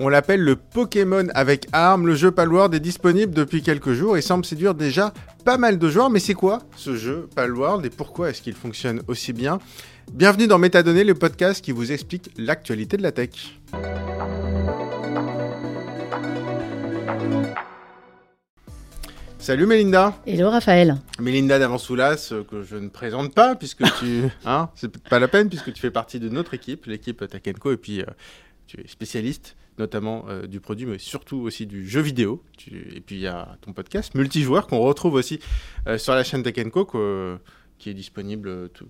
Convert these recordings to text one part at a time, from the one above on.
On l'appelle le Pokémon avec armes. Le jeu Palworld est disponible depuis quelques jours et semble séduire déjà pas mal de joueurs. Mais c'est quoi ce jeu Palworld et pourquoi est-ce qu'il fonctionne aussi bien? Bienvenue dans Métadonnées, le podcast qui vous explique l'actualité de la tech. Salut Mélinda. Hello Raphaël. Mélinda d'Avansoulas, euh, que je ne présente pas puisque tu. Hein, c'est pas la peine puisque tu fais partie de notre équipe, l'équipe Co, et puis euh, tu es spécialiste notamment euh, du produit, mais surtout aussi du jeu vidéo. Et puis il y a ton podcast multijoueur qu'on retrouve aussi sur la chaîne Tech Co, qui est disponible tout,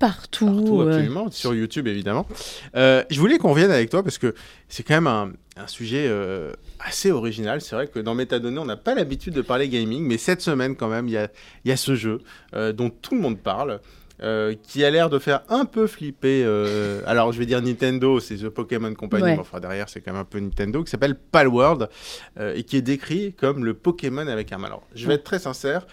partout. Partout, absolument, sur YouTube évidemment. Euh, je voulais qu'on revienne avec toi parce que c'est quand même un, un sujet euh, assez original. C'est vrai que dans Métadonnées, on n'a pas l'habitude de parler gaming, mais cette semaine quand même, il y a, y a, ce jeu euh, dont tout le monde parle. Qui a l'air de faire un peu flipper. alors, je vais dire Nintendo, c'est The Pokémon Company, mais enfin derrière, c'est quand même un peu Nintendo, qui s'appelle Palworld et qui est décrit comme le Pokémon avec un Alors, je vais être très sincère,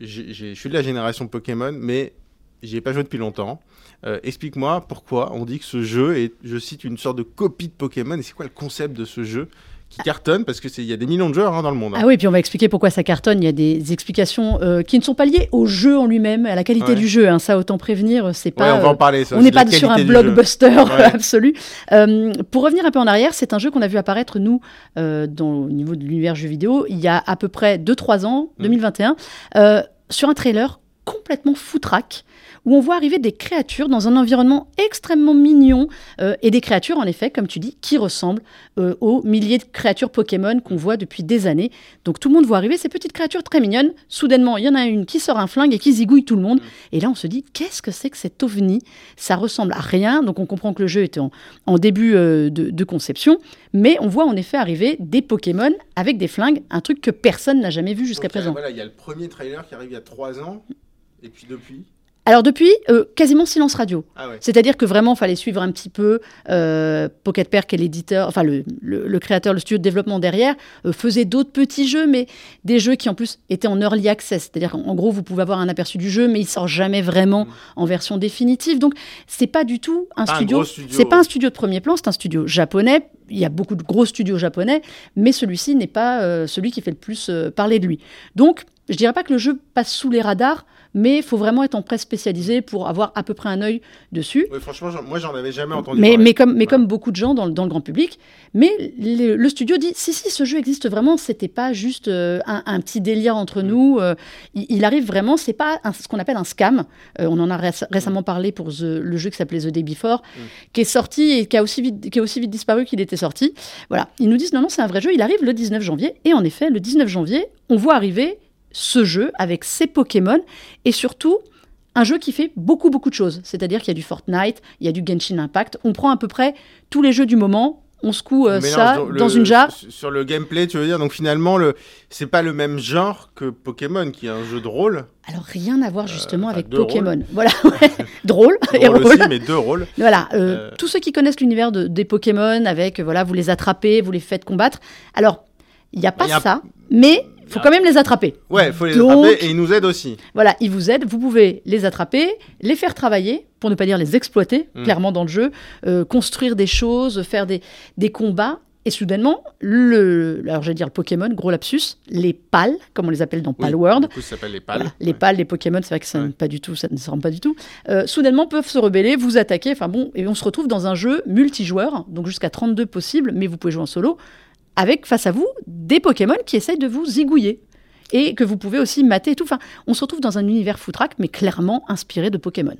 je suis de la génération Pokémon, mais J'y ai pas joué depuis longtemps. Euh, explique-moi pourquoi on dit que ce jeu est, je cite, une sorte de copie de Pokémon. Et c'est quoi le concept de ce jeu? Qui cartonne parce que il y a des millions de joueurs hein, dans le monde. Hein. Ah oui, puis on va expliquer pourquoi ça cartonne. Il y a des explications euh, qui ne sont pas liées au jeu en lui-même, à la qualité du jeu. Hein. Ça, autant prévenir, c'est pas. on va en parler. on n'est pas sur un blockbuster absolu. Euh, pour revenir un peu en arrière, c'est un jeu qu'on a vu apparaître nous dans au niveau de l'univers jeu vidéo il y a à peu près 2-3 ans, 2021, mm. sur un trailer complètement foutraque où on voit arriver des créatures dans un environnement extrêmement mignon, euh, et des créatures, en effet, comme tu dis, qui ressemblent euh, aux milliers de créatures Pokémon qu'on voit depuis des années. Donc tout le monde voit arriver ces petites créatures très mignonnes. Soudainement, il y en a une qui sort un flingue et qui zigouille tout le monde. Et là, on se dit, qu'est-ce que c'est que cet ovni? Ça ressemble à rien. Donc on comprend que le jeu était en, début euh, de, conception. Mais on voit en effet arriver des Pokémon avec des flingues, un truc que personne n'a jamais vu jusqu'à présent. Voilà, il y a le premier trailer qui arrive il y a trois ans. Et puis depuis alors depuis, euh, quasiment silence radio. Ah C'est-à-dire que vraiment, il fallait suivre un petit peu. Euh, Pocket Pair, qui est l'éditeur, enfin le, créateur, le studio de développement derrière, euh, faisait d'autres petits jeux, mais des jeux qui en plus étaient en early access. C'est-à-dire qu'en gros, vous pouvez avoir un aperçu du jeu, mais il sort jamais vraiment mm. en version définitive. Donc c'est pas du tout un studio. C'est pas un studio de premier plan, c'est un studio japonais. Il y a beaucoup de gros studios japonais, mais celui-ci n'est pas celui qui fait le plus parler de lui. Donc je dirais pas que le jeu passe sous les radars mais il faut vraiment être en presse spécialisée pour avoir à peu près un œil dessus. Oui, franchement, moi, j'en avais jamais entendu mais, parler. Mais comme, mais comme beaucoup de gens dans, dans le grand public. Mais le studio dit si, si, ce jeu existe vraiment, c'était pas juste euh, un, petit délire entre mm. nous. Euh, il, arrive vraiment, c'est pas ce qu'on appelle un scam. Euh, on en a récemment parlé pour le jeu qui s'appelait The Day Before, mm. qui est sorti et qui a aussi vite, qui a aussi vite disparu qu'il était sorti. Voilà. Ils nous disent non, non, c'est un vrai jeu. Il arrive le 19 janvier. Et en effet, le 19 janvier, on voit arriver ce jeu avec ses Pokémon et surtout un jeu qui fait beaucoup beaucoup de choses. C'est-à-dire qu'il y a du Fortnite, il y a du Genshin Impact. On prend à peu près tous les jeux du moment. On secoue euh, ça dans une jarre. Sur le gameplay, tu veux dire, donc finalement, le... c'est pas le même genre que Pokémon, qui est un jeu de rôle. Alors rien à voir euh, justement avec Pokémon. Voilà, drôle, et rôle. Aussi, mais deux rôles. Voilà, euh, tous ceux qui connaissent l'univers de, des Pokémon, avec voilà, vous les attrapez, vous les faites combattre. Alors, il n'y a pas ça, mais faut quand même les attraper. Ouais, il faut les attraper et ils nous aident aussi. Voilà, ils vous aident. Vous pouvez les attraper, les faire travailler, pour ne pas dire les exploiter, mm. clairement dans le jeu, euh, construire des choses, faire des, des combats. Et soudainement, le, alors je vais dire le Pokémon, gros lapsus, les pals, comme on les appelle dans oui, Palworld. Du coup, ça s'appelle les pals. les pals, les Pokémon, c'est vrai que ça, pas du tout, ça ne se rend pas du tout. Euh, soudainement, peuvent se rebeller, vous attaquer. Enfin bon, et on se retrouve dans un jeu multijoueur, donc jusqu'à 32 possibles, mais vous pouvez jouer en solo avec face à vous des Pokémon qui essayent de vous zigouiller et que vous pouvez aussi mater et tout. Enfin, on se retrouve dans un univers foutraque, mais clairement inspiré de Pokémon.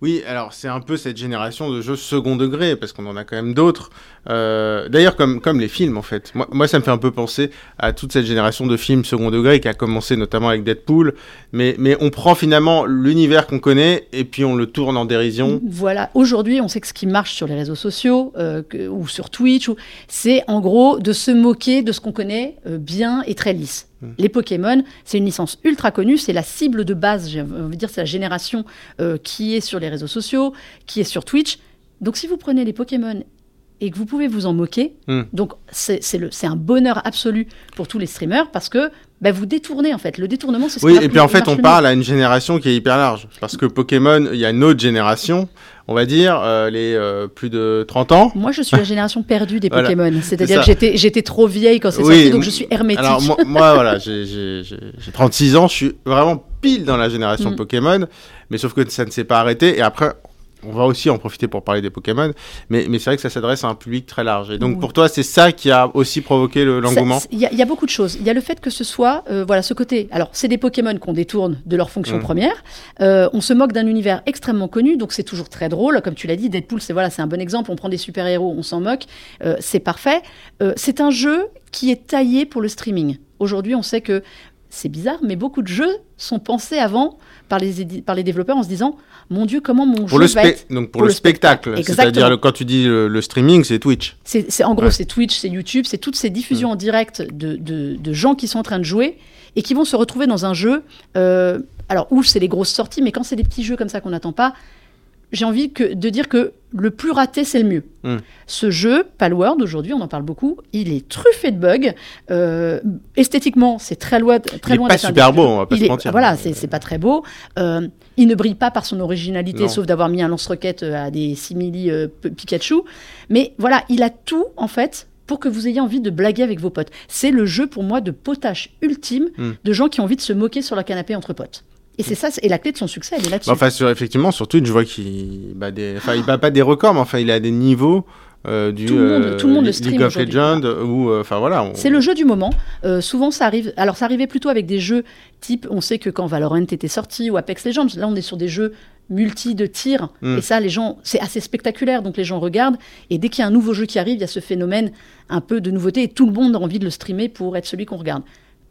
Oui, alors c'est un peu cette génération de jeux second degré, parce qu'on en a quand même d'autres. Euh, d'ailleurs, comme, comme les films, en fait. Moi, moi, ça me fait un peu penser à toute cette génération de films second degré qui a commencé notamment avec Deadpool. Mais, mais on prend finalement l'univers qu'on connaît et puis on le tourne en dérision. Voilà, aujourd'hui, on sait que ce qui marche sur les réseaux sociaux euh, ou sur Twitch, c'est en gros de se moquer de ce qu'on connaît euh, bien et très lisse. Hmm. Les Pokémon, c'est une licence ultra connue, c'est la cible de base, je veux dire, c'est la génération qui est sur les réseaux sociaux, qui est sur Twitch. Donc si vous prenez les Pokémon et que vous pouvez vous en moquer, hmm. donc c'est un bonheur absolu pour tous les streamers parce que bah, vous détournez en fait. Le détournement, c'est ce Oui, et puis en fait, on parle à une génération qui est hyper large. Parce que Pokémon, il y a une autre génération, on va dire, euh, les euh, plus de 30 ans. Moi, je suis la génération perdue des Pokémon. C'est-à-dire que j'étais, j'étais trop vieille quand c'est sorti, donc je suis hermétique. Alors, moi, moi voilà, j'ai 36 ans, je suis vraiment pile dans la génération mm. Pokémon, mais sauf que ça ne s'est pas arrêté. Et après, on va aussi en profiter pour parler des Pokémon, mais, mais c'est vrai que ça s'adresse à un public très large. Et donc pour toi, c'est ça qui a aussi provoqué l'engouement Il y, a beaucoup de choses. Il y a le fait que ce soit, euh, voilà, ce côté. Alors, c'est des Pokémon qu'on détourne de leur fonction mmh. première. Euh, on se moque d'un univers extrêmement connu, donc c'est toujours très drôle. Comme tu l'as dit, Deadpool, c'est voilà, c'est un bon exemple. On prend des super-héros, on s'en moque. Euh, c'est parfait. c'est un jeu qui est taillé pour le streaming. Aujourd'hui, on sait que c'est bizarre, mais beaucoup de jeux sont pensés avant par les, par les développeurs en se disant Mon Dieu, comment mon pour jeu le va être Donc pour, le, spectacle. C'est-à-dire, quand tu dis le, streaming, c'est Twitch. C'est, en gros, c'est Twitch, c'est YouTube, c'est toutes ces diffusions mm. en direct de, de, gens qui sont en train de jouer et qui vont se retrouver dans un jeu. Euh, alors, où c'est les grosses sorties, mais quand c'est des petits jeux comme ça qu'on n'attend pas, j'ai envie que, de dire que le plus raté, c'est le mieux. Hmm. Ce jeu, Palworld, aujourd'hui, on en parle beaucoup, il est truffé de bugs. Euh, esthétiquement, c'est très loin, très il loin pas super beau, on va pas se mentir. Voilà, c'est pas très beau. Euh, il ne brille pas par son originalité, sauf d'avoir mis un lance-roquette euh, à des simili Pikachu. Mais voilà, il a tout, en fait, pour que vous ayez envie de blaguer avec vos potes. C'est le jeu, pour moi, de potage ultime hmm. de gens qui ont envie de se moquer sur leur canapé entre potes. Et c'est ça, et la clé de son succès, elle est là-dessus. Bah, enfin, sur, effectivement, sur Twitch, je vois qu'il bat des, enfin, il bat pas des records, mais enfin, il a des niveaux. Euh, du tout le monde, tout le, monde le stream League of Legends ou euh, enfin voilà c'est le jeu du moment euh, souvent ça arrive alors ça arrivait plutôt avec des jeux type on sait que quand Valorant était sorti ou Apex Legends là on est sur des jeux multi de tir hmm. et ça les gens c'est assez spectaculaire donc les gens regardent et dès qu'il y a un nouveau jeu qui arrive il y a ce phénomène un peu de nouveauté et tout le monde a envie de le streamer pour être celui qu'on regarde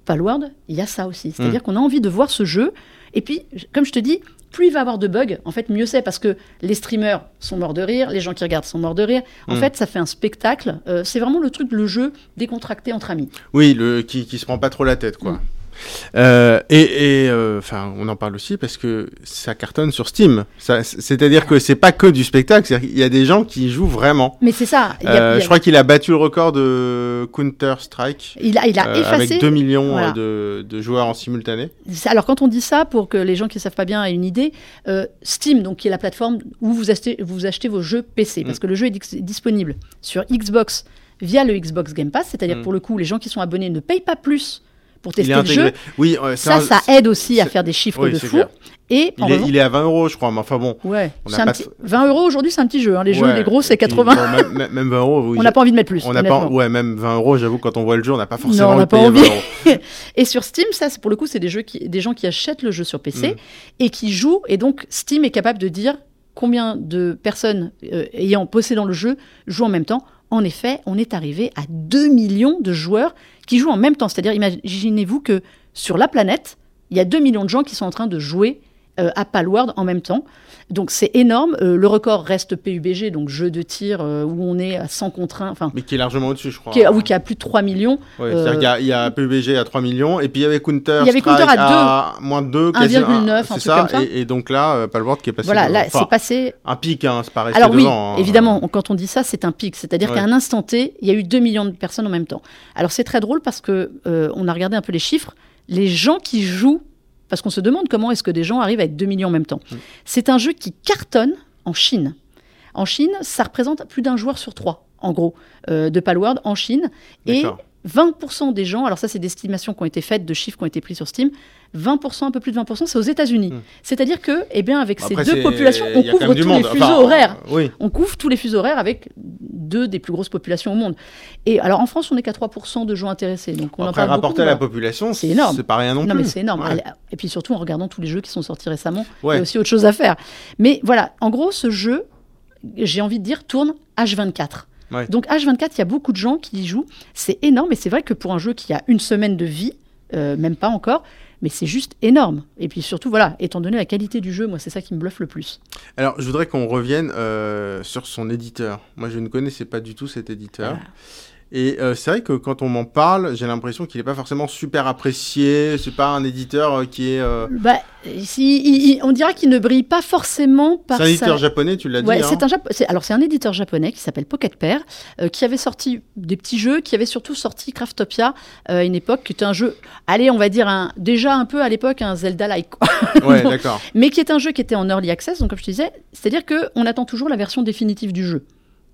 Palworld il y a ça aussi c'est à dire hmm. qu'on a envie de voir ce jeu et puis, comme je te dis, plus il va avoir de bugs, en fait, mieux c'est parce que les streamers sont morts de rire, les gens qui regardent sont morts de rire. En hmm. fait, ça fait un spectacle. Euh, c'est vraiment le truc, le jeu décontracté entre amis. Oui, le, qui, qui se prend pas trop la tête, quoi. Hmm. Euh, et, euh, enfin, on en parle aussi parce que ça cartonne sur Steam. C'est-à-dire que c'est pas que du spectacle, il y a des gens qui jouent vraiment. Mais c'est ça. Je crois qu'il a battu le record de Counter Strike. Il a, il a effacé. Avec 2 millions de, joueurs en simultané. Alors quand on dit ça, pour que les gens qui ne savent pas bien aient une idée, Steam, donc qui est la plateforme où vous achetez, vous achetez vos jeux PC, parce mm. que le jeu est disponible sur Xbox via le Xbox Game Pass, c'est-à-dire mm. pour le coup, les gens qui sont abonnés ne payent pas plus pour tester le jeu. Oui, ça, ça aide aussi à faire des chiffres de fou. Et il, est, il, est, à 20 euros, je crois. Mais enfin bon. Ouais. 20 euros aujourd'hui, c'est un petit jeu. Hein. Les jeux, les gros, c'est 80. même, 20 euros. on n'a pas envie de mettre plus. On n'a pas. Ouais, même 20 euros. J'avoue, quand on voit le jeu, on n'a pas forcément non, on pas envie. et sur Steam, ça, pour le coup, c'est des jeux qui, des gens qui achètent le jeu sur PC mm. et qui jouent. Et donc, Steam est capable de dire combien de personnes euh, ayant possédant le jeu jouent en même temps. En effet, on est arrivé à 2 millions de joueurs qui jouent en même temps. C'est-à-dire, imaginez-vous que sur la planète, il y a 2 millions de gens qui sont en train de jouer euh, à Palworld en même temps. Donc c'est énorme. Euh, le record reste PUBG, donc jeu de tir euh, où on est à 100 contre 1. Mais qui est largement au-dessus, je crois. Qui oui, qui a plus de 3 millions. Ouais, il y, a PUBG à 3 millions, et puis il y avait Counter, il y avait Counter à, 2, moins de 2, 1,9, un truc ça, comme ça. Et, donc là, Palworld qui est passé. Voilà, là, c'est passé. Un pic, hein, c'est pas resté Alors oui, hein. évidemment, quand on dit ça, c'est un pic. C'est-à-dire qu'à un instant T, il y a eu 2 millions de personnes en même temps. Alors c'est très drôle parce que on a regardé un peu les chiffres. Les gens qui jouent parce qu'on se demande comment est-ce que des gens arrivent à être 2 millions en même temps. Mm. C'est un jeu qui cartonne en Chine. En Chine, ça représente plus d'un joueur sur trois, en gros, euh, de Palworld en Chine. Et 20% des gens, alors ça c'est des estimations qui ont été faites, de chiffres qui ont été pris sur Steam, 20%, un peu plus de 20%, c'est aux États-Unis. Hmm. C'est-à-dire que, eh bien, avec ces deux populations, on couvre tous les fuseaux horaires. On couvre tous les fuseaux horaires avec deux des plus grosses populations au monde. Et alors en France, on n'est qu'à 3% de gens intéressés. Donc on Après, en rapporter à la population, c'est énorme. C'est pas rien non, plus. Non, mais c'est énorme. Et puis surtout en regardant tous les jeux qui sont sortis récemment, il y a aussi autre chose à faire. Mais voilà, en gros, ce jeu, j'ai envie de dire, tourne H24. Donc H24, il y a beaucoup de gens qui y jouent. C'est énorme et c'est vrai que pour un jeu qui a une semaine de vie, euh, même pas encore, mais c'est juste énorme. Et puis surtout, voilà, étant donné la qualité du jeu, moi, c'est ça qui me bluffe le plus. Alors, je voudrais qu'on revienne euh, sur son éditeur. Moi, je ne connaissais pas du tout cet éditeur. Et euh, c'est vrai que quand on m'en parle, j'ai l'impression qu'il n'est pas forcément super apprécié. C'est pas un éditeur euh, qui est. euh, Bah, si, il- il- on dira qu'il ne brille pas forcément par C'est un éditeur sa... japonais, tu l'as Ouais, dit. hein. c'est un alors c'est un éditeur japonais qui s'appelle Pocket Pair, qui avait sorti des petits jeux, qui avait surtout sorti Craftopia à une époque, qui était un jeu, allez, on va dire un, déjà un peu à l'époque un Zelda-like. Ouais, d'accord. mais qui est un jeu qui était en early access, donc comme je te disais, c'est-à-dire que on attend toujours la version définitive du jeu.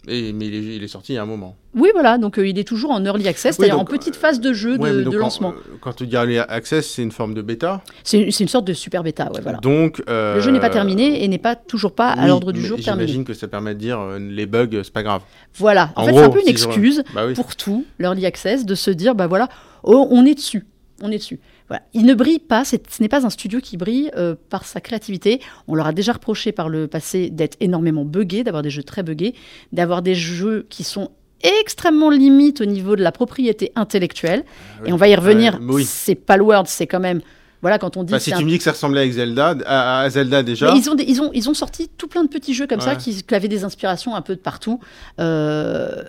Et, mais il est, il est sorti il y a un moment. Oui, voilà, donc euh, il est toujours en early access, Oui, c'est-à-dire en petite phase de jeu Ouais, de, lancement. euh, Quand, tu dis early access, c'est une forme de bêta. C'est une sorte de super bêta, ouais, voilà. Donc. euh, Le jeu n'est pas terminé et n'est pas toujours pas à l'ordre du jour terminé. J'imagine que ça permet de dire euh, les bugs, c'est pas grave. Voilà, en, En fait, c'est un peu une excuse Bah oui. pour tout, l'early access, de se dire, bah voilà, oh, on est dessus, on est dessus. Voilà. Il ne brille pas, ce n'est pas un studio qui brille euh, par sa créativité. On leur a déjà reproché par le passé d'être énormément buggé, d'avoir des jeux très buggés, d'avoir des jeux qui sont extrêmement limites au niveau de la propriété intellectuelle. oui. Et on va y revenir, mais oui. c'est Palworld, c'est quand même... Voilà, quand on dit Bah, si c'est tu un me dis que ça ressemblait avec Zelda, à, à Zelda déjà. mais ils, ont des- ils, ont, ils ont sorti tout plein de petits jeux comme ça qui avaient des inspirations un peu de partout. Euh,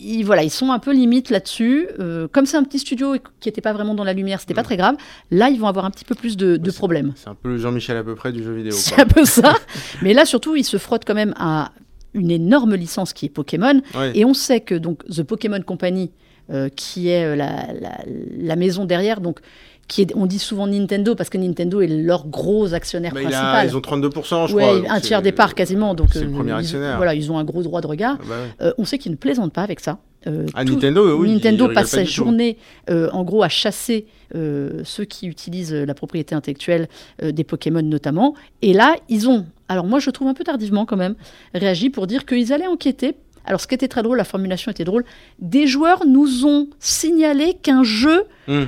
ils, voilà, ils sont un peu limites là-dessus. Euh, comme c'est un petit studio qui n'était pas vraiment dans la lumière, c'était pas Mm. très grave. Là, ils vont avoir un petit peu plus de, problèmes. C'est un peu le Jean-Michel à peu près du jeu vidéo. C'est un peu ça. Mais là, surtout, ils se frottent quand même à une énorme licence qui est Pokémon. Et on sait que donc The Pokémon Company, euh, qui est euh, la, la- la maison derrière, donc qui est, on dit souvent Nintendo parce que Nintendo est leur gros actionnaire Bah, il a- principal. ils ont 32%, je Ouais, crois. un tiers des parts quasiment. Donc, c'est le euh, premier ils- actionnaire. Voilà, ils ont un gros droit de regard. Ah bah ouais. Euh, on sait qu'ils ne plaisantent pas avec ça. Euh, Ah, tout- Nintendo, oui. Nintendo passe pas sa journée, euh, en gros, à chasser euh, ceux qui utilisent la propriété intellectuelle des Pokémon notamment. Et là, ils ont, alors moi je trouve un peu tardivement quand même, réagi pour dire qu'ils allaient enquêter. Alors ce qui était très drôle, la formulation était drôle, des joueurs nous ont signalé qu'un jeu Hmm.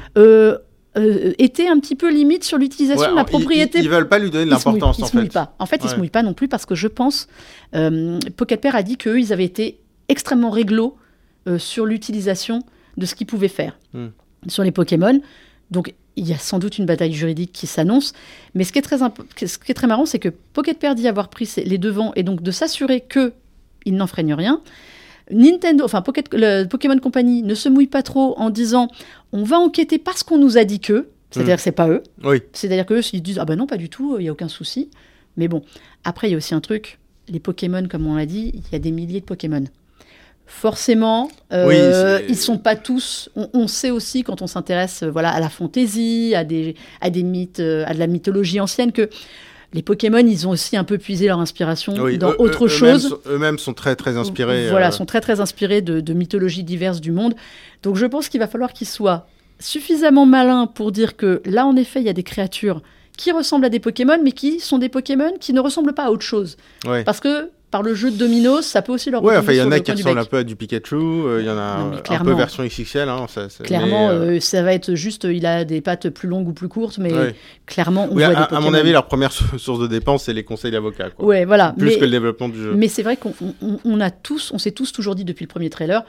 Euh, était un petit peu limite sur l'utilisation Ouais, de la ils- propriété Ils, ils veulent pas lui donner de ils se mouillent- l'importance ils en se mouillent fait. pas. En fait, ils se Ouais. mouillent pas non plus parce que je pense, euh, Pocket Pair a dit qu'eux, ils avaient été extrêmement réglo euh, sur l'utilisation de ce qu'ils pouvaient faire Hmm. sur les Pokémon. Donc, il y a sans doute une bataille juridique qui s'annonce. Mais ce qui est très, ce qui est très marrant, c'est que Pocket Pair dit avoir pris les devants et donc de s'assurer que il n'enfreignent rien. Nintendo, enfin Pocket, le Pokémon Company ne se mouille pas trop en disant on va enquêter parce qu'on nous a dit que, c'est-à-dire que c'est pas eux. Oui. C'est-à-dire qu'eux, ils disent Ah ben non, pas du tout, il n'y a aucun souci. Mais bon, après, il y a aussi un truc les Pokémon, comme on l'a dit, il y a des milliers de Pokémon. Forcément, euh, Oui, ils sont pas tous. On, on sait aussi quand on s'intéresse, euh, voilà, à la fantaisie, à des, à des mythes, euh, à de la mythologie ancienne, que les Pokémon, ils ont aussi un peu puisé leur inspiration Oui, dans eux- autre eux- eux-mêmes chose. sont- Eux-mêmes sont très très inspirés. Voilà, euh, sont très très inspirés de, de mythologies diverses du monde. Donc je pense qu'il va falloir qu'ils soient suffisamment malins pour dire que là, en effet, il y a des créatures qui ressemblent à des Pokémon, mais qui sont des Pokémon qui ne ressemblent pas à autre chose. ouais. Parce que par le jeu de Dominos, ça peut aussi leur Ouais, enfin, il y en a qui ressemblent un peu à du Pikachu, euh, il y en a Non, un- peu version XXL. Hein, ça, ça- Clairement, mais, euh, euh, ça va être juste, il a des pattes plus longues ou plus courtes, mais ouais. clairement, on Oui, voit à, des à Pokémon. mon avis, leur première sou- source de dépense, c'est les conseils d'avocats. Ouais, voilà. Plus mais, que le développement du jeu. mais c'est vrai qu'on on- on a tous, on s'est tous toujours dit depuis le premier trailer,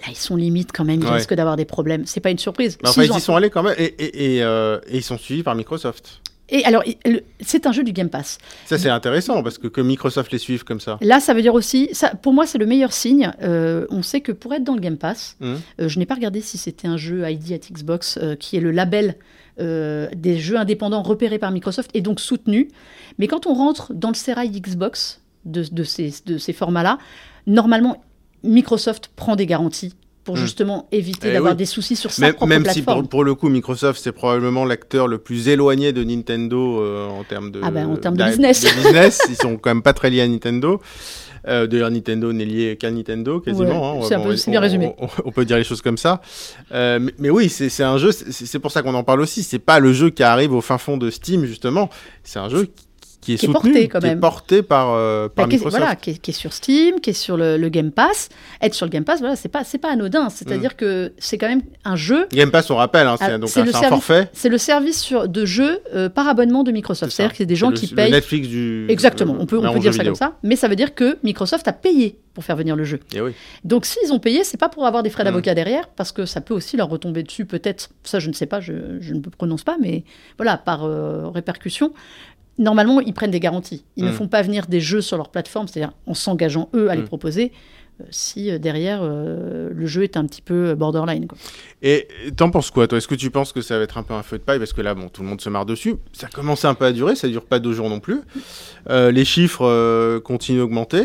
là, ils sont limites quand même, ils Ouais. risquent d'avoir des problèmes. C'est pas une surprise. Mais enfin, ils ont y sont allés quand même et, et- et, euh, et ils sont suivis par Microsoft. Et alors, c'est un jeu du Game Pass. Ça, c'est intéressant parce que que Microsoft les suive comme ça. Là, ça veut dire aussi, ça, pour moi, c'est le meilleur signe. Euh, on sait que pour être dans le Game Pass, Mhm. euh, je n'ai pas regardé si c'était un jeu ID at Xbox, euh, qui est le label des jeux indépendants repérés par Microsoft et donc soutenus. Mais quand on rentre dans le sérail Xbox de, de ces, de ces formats-là, normalement, Microsoft prend des garanties pour Mhm. justement éviter Eh d'avoir oui. des soucis sur sa Même, propre même si pour, pour le coup, Microsoft, c'est probablement l'acteur le plus éloigné de Nintendo euh, en termes de, Ah ben, en termes de business. business. Ils sont quand même pas très liés à Nintendo. Euh, D'ailleurs, Nintendo n'est lié qu'à Nintendo quasiment. Ouais, hein. C'est bien résumé. On, on peut dire les choses comme ça. Euh, mais, mais oui, c'est un jeu. C'est c'est pour ça qu'on en parle aussi. C'est pas le jeu qui arrive au fin fond de Steam justement. C'est un jeu qui, qui est Qui est soutenu, porté, quand qui est même. porté par, euh, Bah, par qui est, Microsoft. voilà, qui est, qui est sur Steam, qui est sur le, le Game Pass. Être sur le Game Pass, voilà, c'est pas, c'est pas anodin. C'est-à-dire que c'est quand même un jeu. Game Pass, on rappelle, hein, c'est Ah, donc c'est un, le service- forfait. C'est le service sur, de jeu euh, par abonnement de Microsoft. C'est C'est-à-dire que c'est des gens le- qui le payent. Netflix du. Exactement, on peut, on peut dire ça vidéo. comme ça. Mais ça veut dire que Microsoft a payé pour faire venir le jeu. Et oui. Donc s'ils ont payé, c'est pas pour avoir des frais Mm. d'avocat derrière, parce que ça peut aussi leur retomber dessus, peut-être. Ça, je ne sais pas, je, je ne me prononce pas, mais voilà, par euh, répercussion. Normalement, ils prennent des garanties. Ils ne Mm. font pas venir des jeux sur leur plateforme, c'est-à-dire en s'engageant eux à les Mm. proposer. si derrière le jeu est un petit peu borderline. Quoi. Et t'en penses quoi, toi? Est-ce que tu penses que ça va être un peu un feu de paille? Parce que là, bon, tout le monde se marre dessus. Ça commence un peu à durer, ça dure pas deux jours non plus. les chiffres continuent d'augmenter.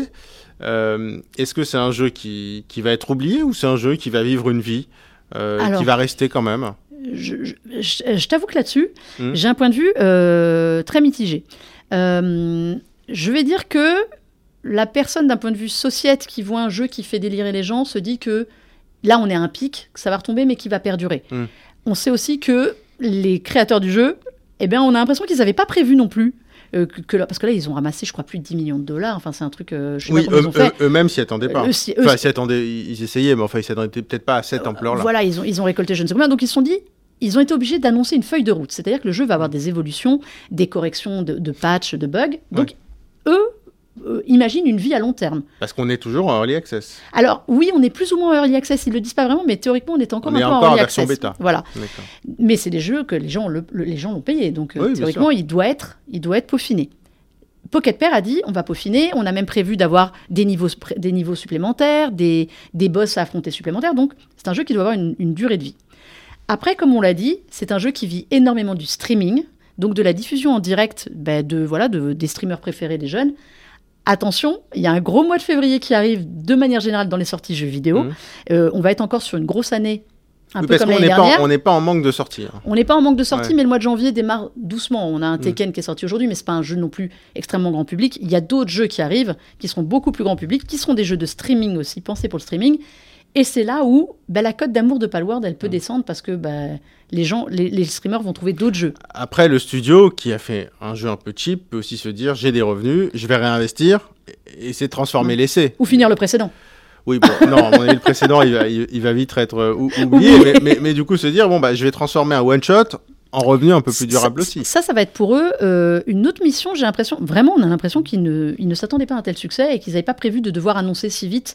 Est-ce que c'est un jeu qui, qui, va être oublié ou c'est un jeu qui va vivre une vie, qui va rester quand même? Je, t'avoue que là-dessus, hmm. j'ai un point de vue euh, très mitigé. Euh, je vais dire que la personne d'un point de vue sociète qui voit un jeu qui fait délirer les gens se dit que là on est à un pic, que ça va retomber mais qui va perdurer. Hmm. On sait aussi que les créateurs du jeu, eh bien on a l'impression qu'ils n'avaient pas prévu non plus euh, que, parce que là, ils ont ramassé, je crois, plus de 10 millions de dollars. Enfin, c'est un truc. je sais oui, eux, ils ont fait. Eux-mêmes s'y attendaient pas. enfin, s'y attendaient, ils essayaient, mais enfin, ils s'attendaient peut-être pas à cette ampleur-là. Voilà, ils ont, ils ont récolté je ne sais combien. Donc, ils se sont dit, ils ont été obligés d'annoncer une feuille de route. C'est-à-dire que le jeu va avoir des évolutions, des corrections de, de patchs, de bugs. Donc, eux euh, imaginent une vie à long terme. Parce qu'on est toujours en early access. Alors, oui, on est plus ou moins en early access. Ils ne le disent pas vraiment, mais théoriquement, on est encore un peu en early version Bêta. Voilà. Mais c'est des jeux que les gens, les gens l'ont payé. Donc, euh, théoriquement, il doit, être, il doit être peaufiné. Pocket Pair a dit on va peaufiner, on a même prévu d'avoir des niveaux, des niveaux supplémentaires, des, des boss à affronter supplémentaires, donc c'est un jeu qui doit avoir une durée de vie. Après, comme on l'a dit, c'est un jeu qui vit énormément du streaming, donc de la diffusion en direct ben, de, voilà, de, des streamers préférés des jeunes. Attention, il y a un gros mois de février qui arrive de manière générale dans les sorties jeux vidéo. Mmh. Euh, on va être encore sur une grosse année un peu comme l'année dernière. on n'est pas en manque de sorties. Hein. On n'est pas en manque de sorties, mais le mois de janvier démarre doucement. On a un mmh. Tekken qui est sorti aujourd'hui, mais c'est pas un jeu non plus extrêmement grand public. Il y a d'autres jeux qui arrivent, qui seront beaucoup plus grand public, qui seront des jeux de streaming aussi, pensés pour le streaming, et c'est là où bah, la cote d'amour de Palworld, elle peut mm. descendre parce que bah, les gens, les, streamers vont trouver d'autres jeux. Après, le studio qui a fait un jeu un peu cheap peut aussi se dire j'ai des revenus, je vais réinvestir et c'est transformer mm. l'essai. Ou finir le précédent. Oui, bon, non, à mon avis, le précédent, il va, il, va vite être euh, oublié, mais, mais, du coup, se dire, bon, bah, je vais transformer un one-shot en revenu un peu plus durable aussi. Ça, ça va être pour eux euh, une autre mission. J'ai l'impression, vraiment, on a l'impression qu'ils ne, ne s'attendaient pas à un tel succès et qu'ils n'avaient pas prévu de devoir annoncer si vite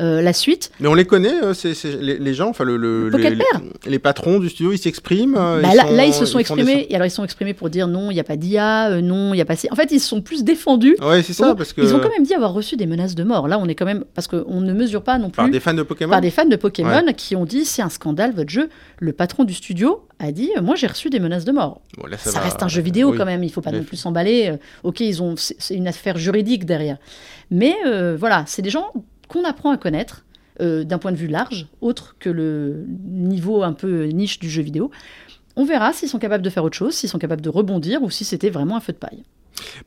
euh, la suite. Mais on les connaît, euh, c'est, les, gens, enfin le, les, patrons du studio, ils s'expriment. Euh, bah là, ils se sont exprimés. Et alors ils sont exprimés pour dire non, il n'y a pas d'IA, non, il n'y a pas. En fait, ils se sont plus défendus. Ouais, c'est ça, parce que ils ont quand même dit avoir reçu des menaces de mort. Là, on est quand même parce qu'on ne mesure pas non plus. Par des fans de Pokémon. Par des fans de Pokémon qui ont dit c'est un scandale votre jeu. Le patron du studio a dit moi j'ai reçu des menaces de mort. ça, reste un jeu vidéo quand même, il faut pas non plus s'emballer. ok, ils ont c'est une affaire juridique derrière. Mais voilà, c'est des gens qu'on apprend à connaître euh, d'un point de vue large, autre que le niveau un peu niche du jeu vidéo. On verra s'ils sont capables de faire autre chose, s'ils sont capables de rebondir ou si c'était vraiment un feu de paille.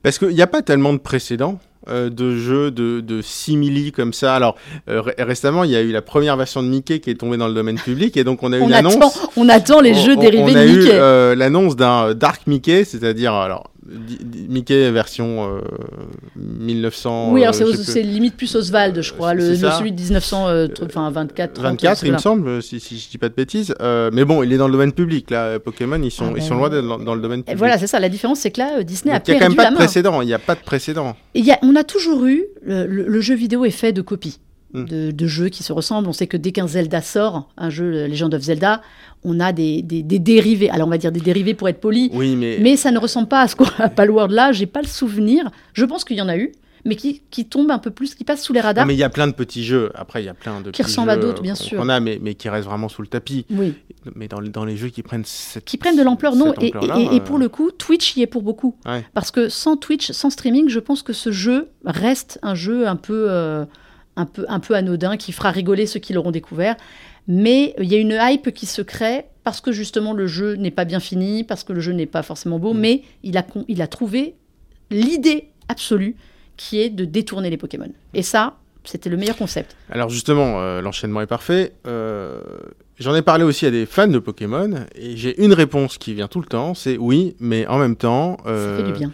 Parce qu'il n'y a pas tellement de précédents euh, de jeux de, de simili comme ça. Alors euh, récemment, il y a eu la première version de Mickey qui est tombée dans le domaine public et donc on a eu une annonce. On attend les jeux dérivés de Mickey. On a eu l'annonce d'un Dark Mickey, c'est-à-dire alors Mickey version 1900. Euh, oui, alors c'est limite plus Oswald, je crois, le, celui de 1924. 24, il me semble, si, si je dis pas de bêtises. Euh, mais bon, il est dans le domaine public. Là, Pokémon, ils sont, ah ils sont ben loin d'être dans, le domaine public. Voilà, c'est ça. La différence, c'est que là, Disney a perdu la main. Il n'y a quand même pas de précédent. Il n'y a pas de précédent. Y a, on a toujours eu le, jeu vidéo est fait de copies. Hmm. De, jeux qui se ressemblent. On sait que dès qu'un Zelda sort, un jeu Legend of Zelda, on a des, des, dérivés. Alors on va dire des dérivés pour être poli, oui, mais... mais ça ne ressemble pas à ce qu'on a Palworld là. J'ai pas le souvenir. Je pense qu'il y en a eu, mais qui, qui tombent un peu plus, qui passent sous les radars. mais il y a plein de petits jeux. Après, il y a plein de qui ressemblent à d'autres, bien sûr. On a, mais, mais qui restent vraiment sous le tapis. Oui. Mais dans, dans les jeux qui prennent cette, qui prennent de l'ampleur, non. Et, et, pour euh, le coup, Twitch y est pour beaucoup. Parce que sans Twitch, sans streaming, je pense que ce jeu reste un jeu un peu, euh, un peu, un peu anodin qui fera rigoler ceux qui l'auront découvert. Mais il y a une hype qui se crée parce que justement le jeu n'est pas bien fini, parce que le jeu n'est pas forcément beau, mm. mais il a, il a trouvé l'idée absolue qui est de détourner les Pokémon. Et ça, c'était le meilleur concept. Alors justement, euh, l'enchaînement est parfait. Euh, j'en ai parlé aussi à des fans de Pokémon, et j'ai une réponse qui vient tout le temps, c'est oui, mais en même temps... ça fait du bien.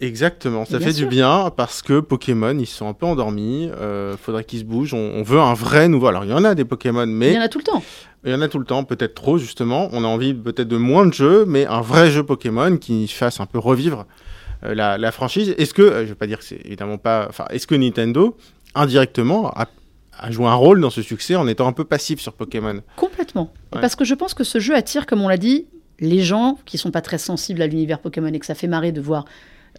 Exactement, ça fait du bien parce que Pokémon, ils sont un peu endormis. Euh, faudrait qu'ils se bougent. On, veut un vrai nouveau. Alors, il y en a des Pokémon, mais. Il y en a tout le temps. Il y en a tout le temps, peut-être trop, justement. On a envie peut-être de moins de jeux, mais un vrai jeu Pokémon qui fasse un peu revivre euh, la, franchise. Est-ce que, euh, je vais pas dire que c'est évidemment pas. Enfin, est-ce que Nintendo, indirectement, a, joué un rôle dans ce succès en étant un peu passif sur Pokémon? Complètement. Parce que je pense que ce jeu attire, comme on l'a dit, les gens qui sont pas très sensibles à l'univers Pokémon et que ça fait marrer de voir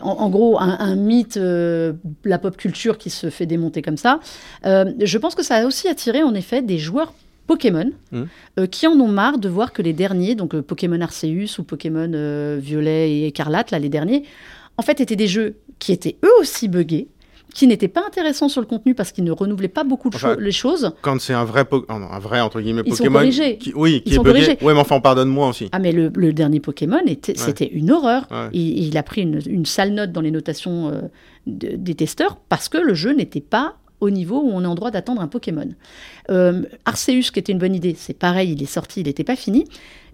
en, gros, un, mythe, euh, la pop culture qui se fait démonter comme ça. Euh, je pense que ça a aussi attiré en effet des joueurs Pokémon mmh. qui en ont marre de voir que les derniers, donc Pokémon Arceus ou Pokémon Violet et Écarlate, là les derniers, en fait étaient des jeux qui étaient eux aussi buggés, qui n'était pas intéressant sur le contenu parce qu'il ne renouvelait pas beaucoup les choses. Quand c'est un vrai, un vrai entre guillemets Ils Pokémon, sont qui, oui, qui est bugué. Oui, mais enfin, pardonne-moi aussi. Ah, mais le, dernier Pokémon, c'était une horreur. Il, a pris une, sale note dans les notations euh, des testeurs parce que le jeu n'était pas au niveau où on est en droit d'attendre un Pokémon. Euh, Arceus, qui était une bonne idée, c'est pareil, il est sorti, il n'était pas fini.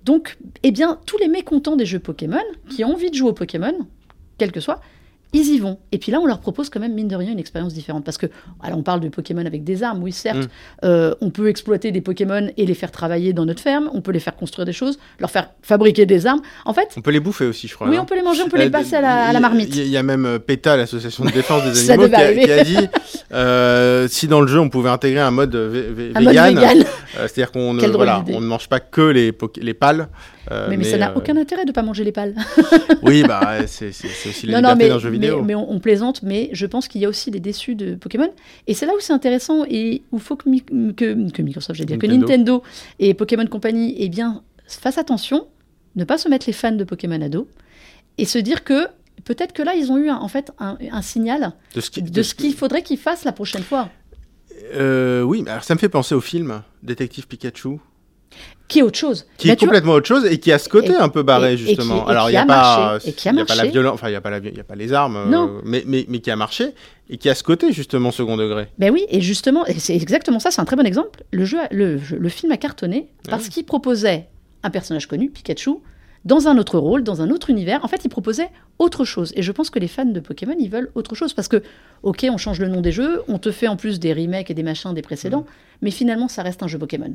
Donc, eh bien, tous les mécontents des jeux Pokémon, qui ont envie de jouer au Pokémon, quel que soit, ils y vont. Et puis là, on leur propose quand même, mine de rien, une expérience différente. Parce que, alors on parle de Pokémon avec des armes, oui, certes. Mm. Euh, on peut exploiter des Pokémon et les faire travailler dans notre ferme. On peut les faire construire des choses, leur faire fabriquer des armes. En fait. On peut les bouffer aussi, je crois. Oui, on peut les manger, on peut les euh, passer à la, marmite. Il y, a même euh, PETA, l'association de défense des animaux, qui a, dit si dans le jeu on pouvait intégrer un mode, vegan, c'est-à-dire qu'on ne, voilà, on ne mange pas que les, les pales. Euh, mais, ça n'a euh, aucun intérêt de ne pas manger les pales. oui, bah, c'est aussi la liberté d'un jeu vidéo. Mais, on, plaisante, mais je pense qu'il y a aussi des déçus de Pokémon. Et c'est là où c'est intéressant et où il faut que, que, Microsoft, j'ai dire, que Nintendo et Pokémon Company eh bien, fassent attention, ne pas se mettre les fans de Pokémon à dos et se dire que peut-être que là, ils ont eu en fait un, signal de ce qu'il faudrait qu'ils fassent la prochaine fois. Euh, oui, alors ça me fait penser au film Détective Pikachu qui est autre chose. Qui est complètement autre chose et qui a ce côté un peu barré, justement. Alors, il n'y a, pas, y a pas la violence, enfin, il n'y a, pas a pas les armes, euh, mais, mais, mais, qui a marché et qui a ce côté, justement, second degré. Ben oui, et justement, c'est exactement ça, c'est un très bon exemple. Le, jeu, le, le film a cartonné parce qu'il proposait un personnage connu, Pikachu, dans un autre rôle, dans un autre univers. En fait, il proposait autre chose. Et je pense que les fans de Pokémon, ils veulent autre chose. Parce que, ok, on change le nom des jeux, on te fait en plus des remakes et des machins des précédents, mm. mais finalement, ça reste un jeu Pokémon.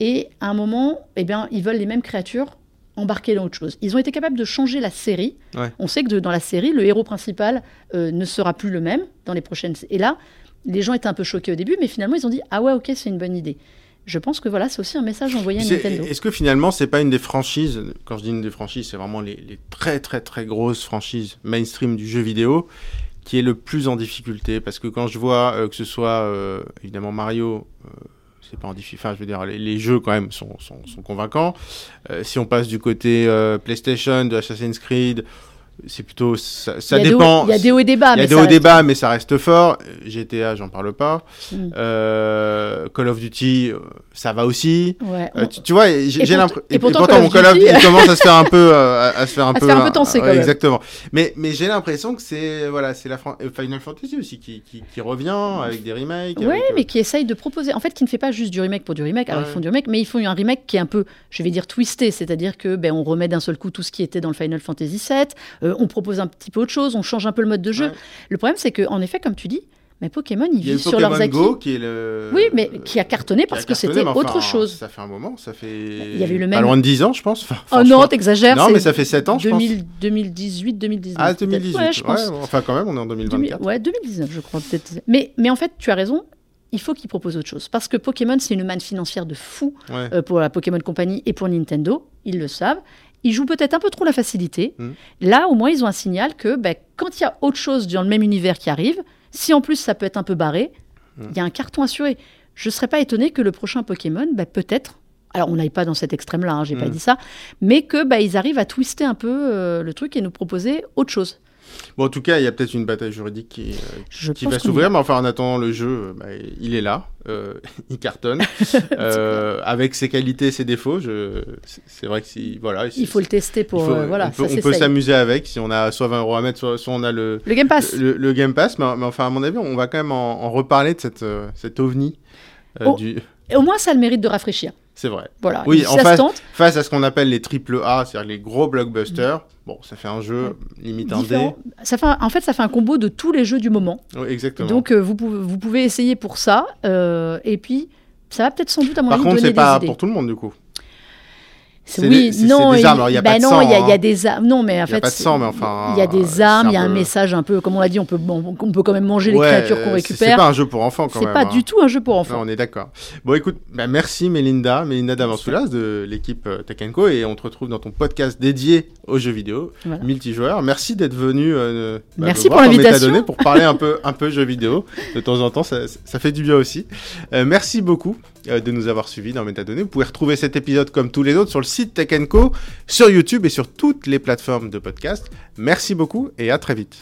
Et à un moment, eh bien, ils veulent les mêmes créatures embarquées dans autre chose. Ils ont été capables de changer la série. On sait que dans la série, le héros principal euh, ne sera plus le même dans les prochaines. Et là, les gens étaient un peu choqués au début, mais finalement, ils ont dit ah ouais, ok, c'est une bonne idée. Je pense que voilà, c'est aussi un message envoyé à Nintendo. Est-ce que finalement, c'est pas une des franchises Quand je dis une des franchises, c'est vraiment les, les, très très très grosses franchises mainstream du jeu vidéo qui est le plus en difficulté? Parce que quand je vois euh, que ce soit euh, évidemment Mario c'est pas en Enfin, je veux dire, les, jeux quand même sont convaincants. Euh, si on passe du côté euh, PlayStation, de Assassin's Creed, c'est plutôt ça, ça dépend. Il y a des hauts et des bas. Il y a des hauts mais ça reste fort. GTA, j'en parle pas. Mm. Euh, Call of Duty, euh, ça va aussi. Ouais, euh, tu, vois, j'ai l'impression. Et, pourtant, mon Call of Duty, il commence à se faire un peu, à, se faire un à peu, se faire un peu tenser, même. Exactement. Mais, mais j'ai l'impression que c'est voilà, c'est la Final Fantasy aussi qui, qui, qui, revient avec des remakes. Ouais, mais qui essaye de proposer. En fait, qui ne fait pas juste du remake pour du remake. Alors ils font du remake, mais ils font un remake qui est un peu, je vais dire, twisté, c'est-à-dire que ben on remet d'un seul coup tout ce qui était dans le Final Fantasy VII. on propose un petit peu autre chose, on change un peu le mode de jeu. Le problème, c'est qu'en effet, comme tu dis, mais Pokémon, ils vivent sur leurs acquis. Go, qui est le... Oui, mais qui a cartonné parce que c'était autre chose. Ça fait un moment, ça fait. Il y avait le même. Pas loin de 10 ans, je pense. oh non, t'exagères. Non, mais ça fait 7 ans, je 2000, pense. 2018, 2019. Ah, 2018. Ouais, je pense. enfin, quand même, on est en 2024. Ouais, 2019, je crois, peut-être. Mais, mais en fait, tu as raison. Il faut qu'ils proposent autre chose. Parce que Pokémon, c'est une manne financière de fou euh, pour la Pokémon Company et pour Nintendo. Ils le savent ils jouent peut-être un peu trop la facilité. Hmm. Là, au moins, ils ont un signal que ben, quand il y a autre chose dans le même univers qui arrive, si en plus ça peut être un peu barré, hmm. il y a un carton assuré. Je ne serais pas étonné que le prochain Pokémon, ben, peut-être, alors on n'aille pas dans cet extrême-là, hein, j'ai pas hmm. dit ça, mais que ben, ils arrivent à twister un peu euh, le truc et nous proposer autre chose. Bon, en tout cas, il y a peut-être une bataille juridique qui, euh, qui va s'ouvrir, mais enfin, en attendant, le jeu, bah, il est là, euh, il cartonne, euh, avec ses qualités, ses défauts. Je... C'est vrai que si, voilà. Il faut le tester pour, voilà. On peut, s'amuser avec, si on a soit 20 euros à mettre, soit, on a le, le Game Pass. Le, Game Pass, mais, enfin, à mon avis, on va quand même en, reparler de cette, cette ovni. Oh, du... Au moins, ça a le mérite de rafraîchir. C'est vrai. Voilà. Oui, en face, face, à ce qu'on appelle les triple A, c'est-à-dire les gros blockbusters, bon, ça fait un jeu limite indé. Ça fait en fait, ça fait un combo de tous les jeux du moment. Oui, exactement. Donc, euh, vous, pouvez, vous pouvez essayer pour ça. Euh, et puis, ça va peut-être sans doute à mon Par contre, c'est pas pour tout le monde, du coup. Oui, non, il y a pas de sang. Il y, a des armes. Non, mais en fait, il y a pas de sang, mais enfin. Il y a des armes, il y a un message un peu, comme on l'a dit, on peut, on peut quand même manger les créatures qu'on récupère. C'est pas un jeu pour enfants quand même. C'est pas du tout un jeu pour enfants. on est d'accord. Bon, écoute, bah, merci Mélinda, Mélinda Davantoulas de l'équipe euh, Co, et on te retrouve dans ton podcast dédié aux jeux vidéo, multijoueurs. Merci d'être venu. Euh, bah, merci pour l'invitation. Pour parler un peu, un peu jeux vidéo de temps en temps, ça, ça fait du bien aussi. Euh, merci beaucoup euh, de nous avoir suivis dans Métadonnées. Vous pouvez retrouver cet épisode comme tous les autres sur le site Tech Co, sur YouTube et sur toutes les plateformes de podcast. Merci beaucoup et à très vite.